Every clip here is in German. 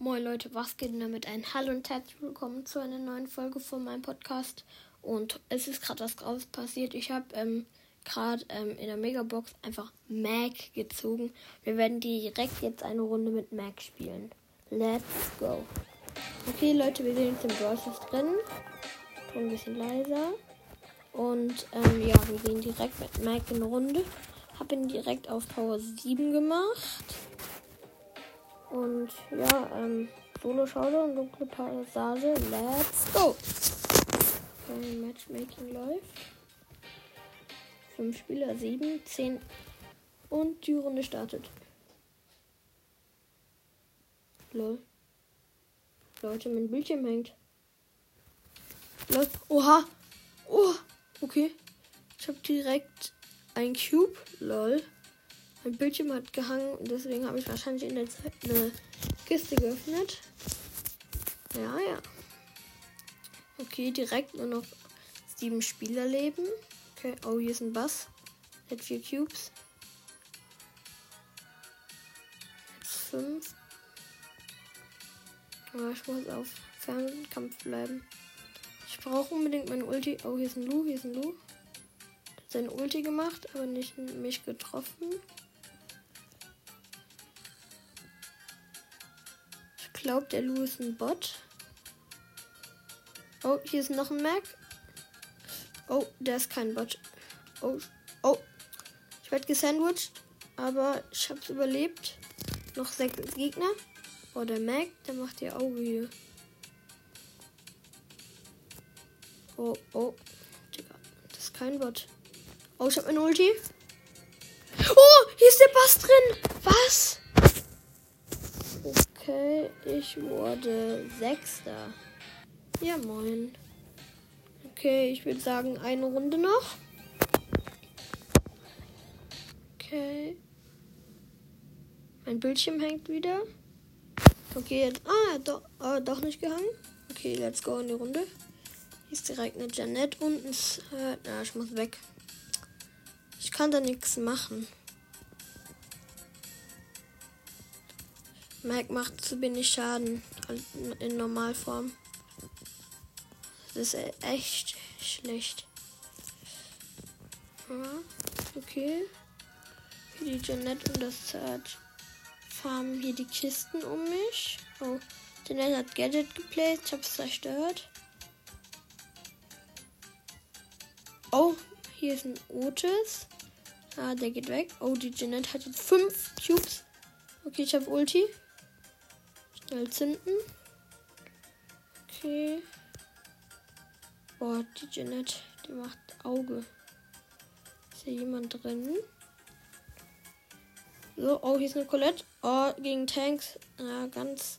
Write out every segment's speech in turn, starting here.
Moin Leute, was geht denn damit ein? Hallo und herzlich willkommen zu einer neuen Folge von meinem Podcast. Und es ist gerade was draus passiert. Ich habe ähm, gerade ähm, in der Megabox einfach Mac gezogen. Wir werden direkt jetzt eine Runde mit Mac spielen. Let's go. Okay Leute, wir sind jetzt im Browser drin. Ton ein bisschen leiser. Und ähm, ja, wir gehen direkt mit Mac in eine Runde. Hab ihn direkt auf Power 7 gemacht. Und ja, ähm, Solo Showdown, dunkle Passage, let's go! Okay, Matchmaking läuft. Fünf Spieler, sieben, zehn und die Runde startet. Lol. Leute, mein Bildschirm hängt. Lol. Oha! Oh! Okay. Ich habe direkt ein Cube. Lol. Mein Bildschirm hat gehangen und deswegen habe ich wahrscheinlich in der Zeit eine Kiste geöffnet. Ja, ja. Okay, direkt nur noch sieben Spieler leben. Okay, oh, hier ist ein Bass. Hat vier Cubes. Fünf. Aber ich muss auf Fernkampf bleiben. Ich brauche unbedingt meine Ulti. Oh, hier ist ein Lu, hier ist ein Lu. Hat seine Ulti gemacht, aber nicht mich getroffen. Glaube, der Lu ist ein Bot. Oh, hier ist noch ein Mac. Oh, der ist kein Bot. Oh, oh. Ich werde gesandwiched, aber ich habe es überlebt. Noch sechs Gegner. Oh, der Mac, der macht ihr Auge hier. Oh, oh. Das ist kein Bot. Oh, ich habe eine Ulti. Oh, hier ist der Bass drin. Was? Okay, ich wurde Sechster. Ja, moin. Okay, ich würde sagen, eine Runde noch. Okay. Mein Bildschirm hängt wieder. Okay, jetzt. Ah, doch, ah, doch nicht gehangen. Okay, let's go in die Runde. Hier ist direkt eine Janet und ein. Äh, na, ich muss weg. Ich kann da nichts machen. Mike macht zu wenig Schaden in Normalform. Das ist echt schlecht. Okay. Hier die Janet und das Zart farmen hier die Kisten um mich. Oh, Janet hat Gadget geplayt. Ich hab's zerstört. Oh, hier ist ein Otis. Ah, der geht weg. Oh, die Janet hat jetzt fünf Cubes. Okay, ich habe Ulti. Schnell zünden. Okay. Boah, die Janet, die macht Auge. Ist hier jemand drin? So, oh, hier ist eine Colette. Oh, gegen Tanks. Ja, ganz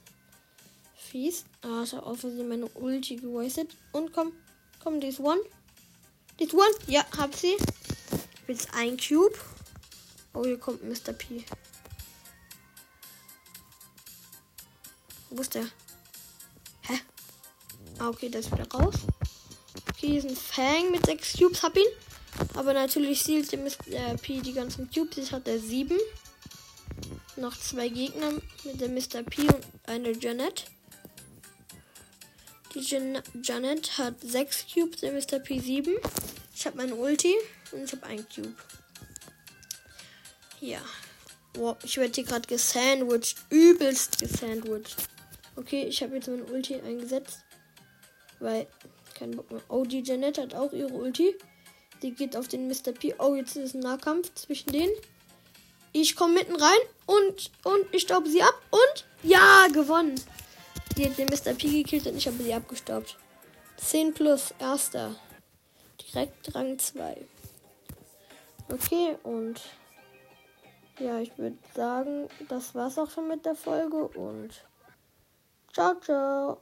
fies. Ah, ich habe Versehen meine Ulti gewastet. Und komm, komm, die One. Die ist One. Ja, hab sie. Jetzt ein Cube. Oh, hier kommt Mr. P. Wo ist der? Hä? Ah, okay, der ist wieder raus. Okay, hier ist ein Fang mit sechs Cubes. Hab ihn. Aber natürlich zielt der Mr. P die ganzen Cubes. Jetzt hat er sieben. Noch zwei Gegner mit der Mr. P und eine Janet. Die Jan Janet hat sechs Cubes, der Mr. P sieben. Ich habe meine Ulti und ich habe einen Cube. Ja. Wow, ich werde hier gerade gesandwiched. Übelst gesandwiched. Okay, ich habe jetzt meine Ulti eingesetzt. Weil, kein Bock mehr. Oh, die Janet hat auch ihre Ulti. Die geht auf den Mr. P. Oh, jetzt ist ein Nahkampf zwischen denen. Ich komme mitten rein und, und ich staube sie ab. Und ja, gewonnen. Die hat den Mr. P gekillt und ich habe sie abgestaubt. 10 plus, erster. Direkt Rang 2. Okay, und ja, ich würde sagen, das war's auch schon mit der Folge und 大丈。